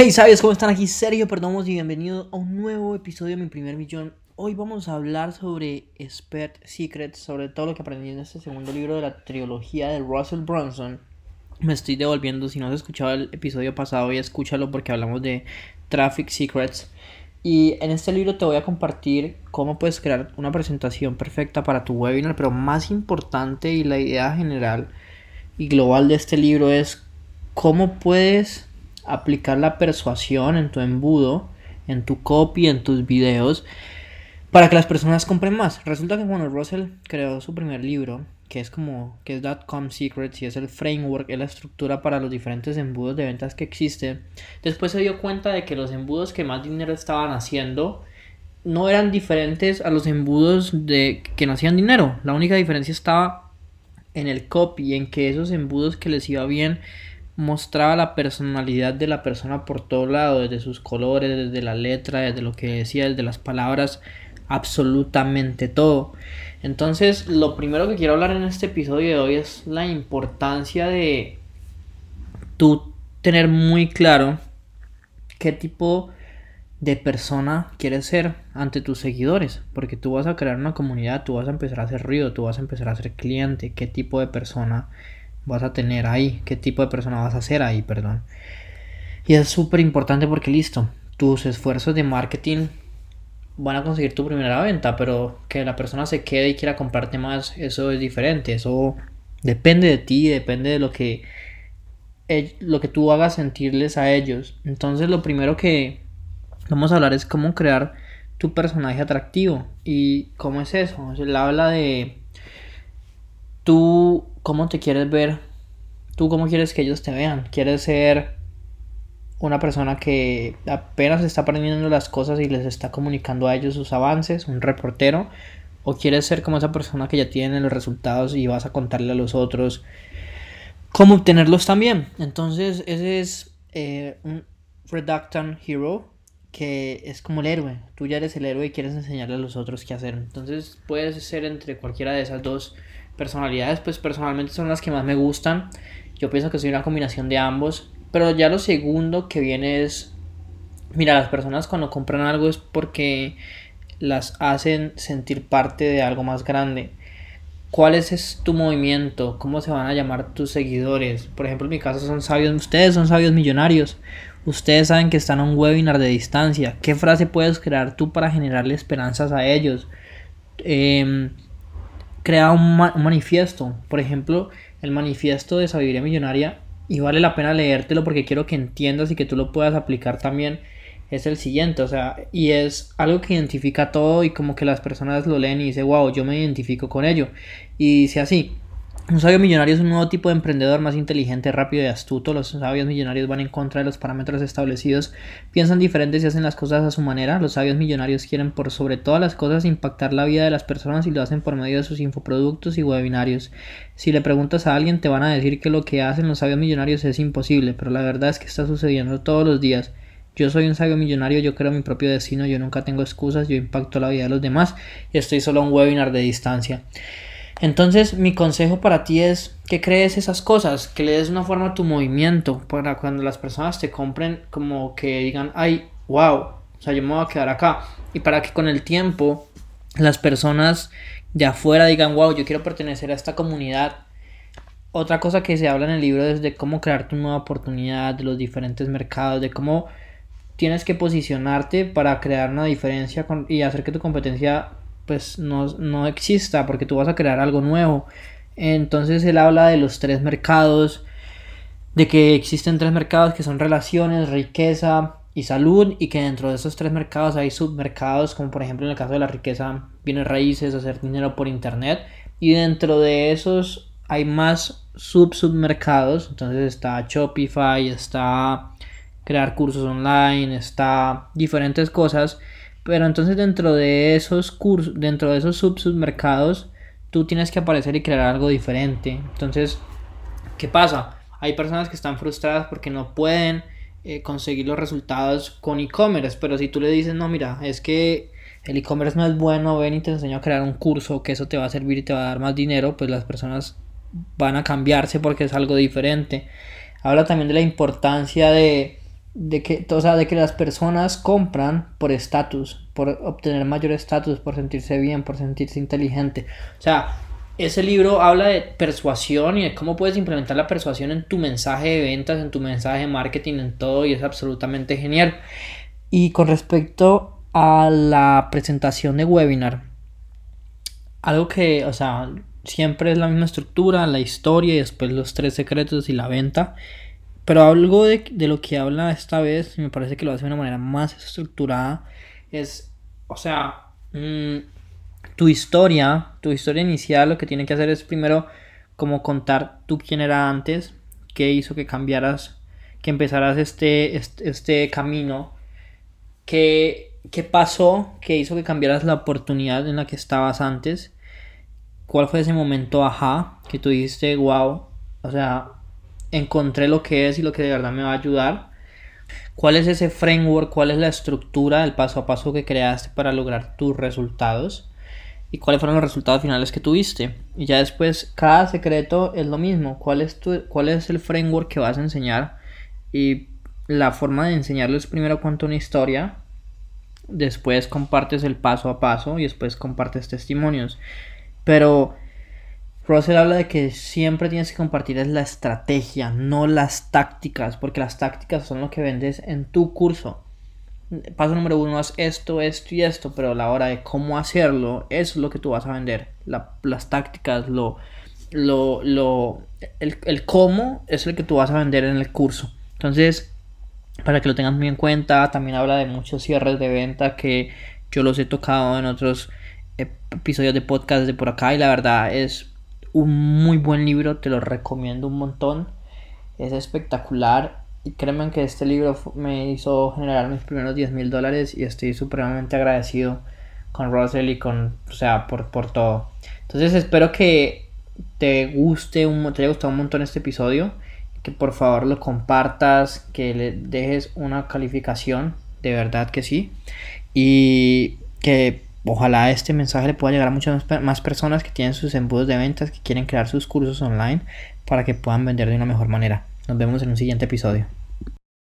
Hey, ¿sabes cómo están aquí? Sergio Perdomos y bienvenido a un nuevo episodio de Mi Primer Millón. Hoy vamos a hablar sobre Expert Secrets, sobre todo lo que aprendí en este segundo libro de la trilogía de Russell Brunson. Me estoy devolviendo, si no has escuchado el episodio pasado, ya escúchalo porque hablamos de Traffic Secrets. Y en este libro te voy a compartir cómo puedes crear una presentación perfecta para tu webinar, pero más importante y la idea general y global de este libro es cómo puedes aplicar la persuasión en tu embudo, en tu copy, en tus videos, para que las personas compren más. Resulta que cuando Russell creó su primer libro, que es como que es .com Secrets y es el framework, es la estructura para los diferentes embudos de ventas que existen, después se dio cuenta de que los embudos que más dinero estaban haciendo no eran diferentes a los embudos de que no hacían dinero. La única diferencia estaba en el copy, en que esos embudos que les iba bien mostraba la personalidad de la persona por todo lado, desde sus colores, desde la letra, desde lo que decía, desde las palabras, absolutamente todo. Entonces, lo primero que quiero hablar en este episodio de hoy es la importancia de tú tener muy claro qué tipo de persona quieres ser ante tus seguidores, porque tú vas a crear una comunidad, tú vas a empezar a hacer ruido, tú vas a empezar a ser cliente, qué tipo de persona vas a tener ahí, qué tipo de persona vas a ser ahí, perdón. Y es súper importante porque listo, tus esfuerzos de marketing van a conseguir tu primera venta, pero que la persona se quede y quiera comprarte más, eso es diferente, eso depende de ti, depende de lo que lo que tú hagas sentirles a ellos. Entonces, lo primero que vamos a hablar es cómo crear tu personaje atractivo. ¿Y cómo es eso? Él habla de tú cómo te quieres ver, tú cómo quieres que ellos te vean. ¿Quieres ser una persona que apenas está aprendiendo las cosas y les está comunicando a ellos sus avances, un reportero? ¿O quieres ser como esa persona que ya tiene los resultados y vas a contarle a los otros cómo obtenerlos también? Entonces, ese es eh, un Reductant Hero que es como el héroe. Tú ya eres el héroe y quieres enseñarle a los otros qué hacer. Entonces, puedes ser entre cualquiera de esas dos personalidades, pues personalmente son las que más me gustan. Yo pienso que soy una combinación de ambos. Pero ya lo segundo que viene es, mira, las personas cuando compran algo es porque las hacen sentir parte de algo más grande. ¿Cuál es, tu movimiento? ¿Cómo se van a llamar tus seguidores? Por ejemplo, en mi caso son sabios, ustedes son sabios millonarios. Ustedes saben que están a un webinar de distancia. ¿Qué frase puedes crear tú para generarle esperanzas a ellos? Eh, crea un, manifiesto. Por ejemplo, el manifiesto de sabiduría millonaria, y vale la pena leértelo porque quiero que entiendas y que tú lo puedas aplicar también, es el siguiente, o sea, y es algo que identifica todo y como que las personas lo leen y dicen, wow, yo me identifico con ello. Y dice así, un sabio millonario es un nuevo tipo de emprendedor más inteligente, rápido y astuto. Los sabios millonarios van en contra de los parámetros establecidos, piensan diferentes y hacen las cosas a su manera. Los sabios millonarios quieren por sobre todas las cosas impactar la vida de las personas y lo hacen por medio de sus infoproductos y webinarios. Si le preguntas a alguien te van a decir que lo que hacen los sabios millonarios es imposible, pero la verdad es que está sucediendo todos los días. Yo soy un sabio millonario, yo creo mi propio destino, yo nunca tengo excusas, yo impacto la vida de los demás y estoy solo a un webinar de distancia. Entonces mi consejo para ti es que crees esas cosas, que le des una forma a tu movimiento para cuando las personas te compren como que digan, ay, wow, o sea, yo me voy a quedar acá. Y para que con el tiempo las personas de afuera digan, wow, yo quiero pertenecer a esta comunidad. Otra cosa que se habla en el libro es de cómo crear tu nueva oportunidad, de los diferentes mercados, de cómo tienes que posicionarte para crear una diferencia y hacer que tu competencia pues no, exista porque tú vas a crear algo nuevo. Entonces él habla de los tres mercados, de que existen tres mercados que son relaciones, riqueza y salud y que dentro de esos tres mercados hay submercados como por ejemplo en el caso de la riqueza, bienes raíces, hacer dinero por internet. Y dentro de esos hay más sub submercados, entonces está Shopify, está crear cursos online, está diferentes cosas pero entonces dentro de esos cursos, dentro de esos submercados, tú tienes que aparecer y crear algo diferente. Entonces, ¿qué pasa? Hay personas que están frustradas porque no pueden eh, conseguir los resultados con e-commerce, pero si tú le dices, no, mira, es que el e-commerce no es bueno, ven y te enseño a crear un curso que eso te va a servir y te va a dar más dinero, pues las personas van a cambiarse porque es algo diferente. Habla también de la importancia de de que, o sea, de que las personas compran por estatus, por obtener mayor estatus, por sentirse bien, por sentirse inteligente. O sea, ese libro habla de persuasión y de cómo puedes implementar la persuasión en tu mensaje de ventas, en tu mensaje de marketing, en todo, y es absolutamente genial. Y con respecto a la presentación de webinar, algo que, o sea, siempre es la misma estructura, la historia y después los tres secretos y la venta. Pero algo de, lo que habla esta vez, me parece que lo hace de una manera más estructurada, es, o sea, mm, tu historia, tu historia inicial, lo que tiene que hacer es primero como contar tú quién era antes, qué hizo que cambiaras, que empezaras este, este, este camino, qué, qué pasó, qué hizo que cambiaras la oportunidad en la que estabas antes, cuál fue ese momento ajá que tú dijiste, wow, o sea, encontré lo que es y lo que de verdad me va a ayudar. ¿Cuál es ese framework? ¿Cuál es la estructura, el paso a paso que creaste para lograr tus resultados? y cuáles fueron los resultados finales que tuviste. Y ya después, cada secreto es lo mismo. ¿Cuál es, tu, cuál es el framework que vas a enseñar? Y la forma de enseñarlo es primero cuenta una historia, después compartes el paso a paso y después compartes testimonios. Pero Russell habla de que siempre tienes que compartir la estrategia, no las tácticas, porque las tácticas son lo que vendes en tu curso paso número uno es esto, esto y esto, pero la hora de cómo hacerlo, es lo que tú vas a vender. las tácticas, lo, lo, lo, el, cómo es el que tú vas a vender en el curso. Entonces, para que lo tengas muy en cuenta, también habla de muchos cierres de venta que yo los he tocado en otros episodios de podcast de por acá y la verdad es un muy buen libro, te lo recomiendo un montón. Es espectacular y créanme que este libro me hizo generar mis primeros 10 mil dólares y estoy supremamente agradecido con Russell y con, o sea, por, por todo. Entonces espero que te guste, un, te haya gustado un montón este episodio, que por favor lo compartas, que le dejes una calificación, de verdad que sí, y que ojalá este mensaje le pueda llegar a muchas más personas que tienen sus embudos de ventas, que quieren crear sus cursos online para que puedan vender de una mejor manera. Nos vemos en un siguiente episodio.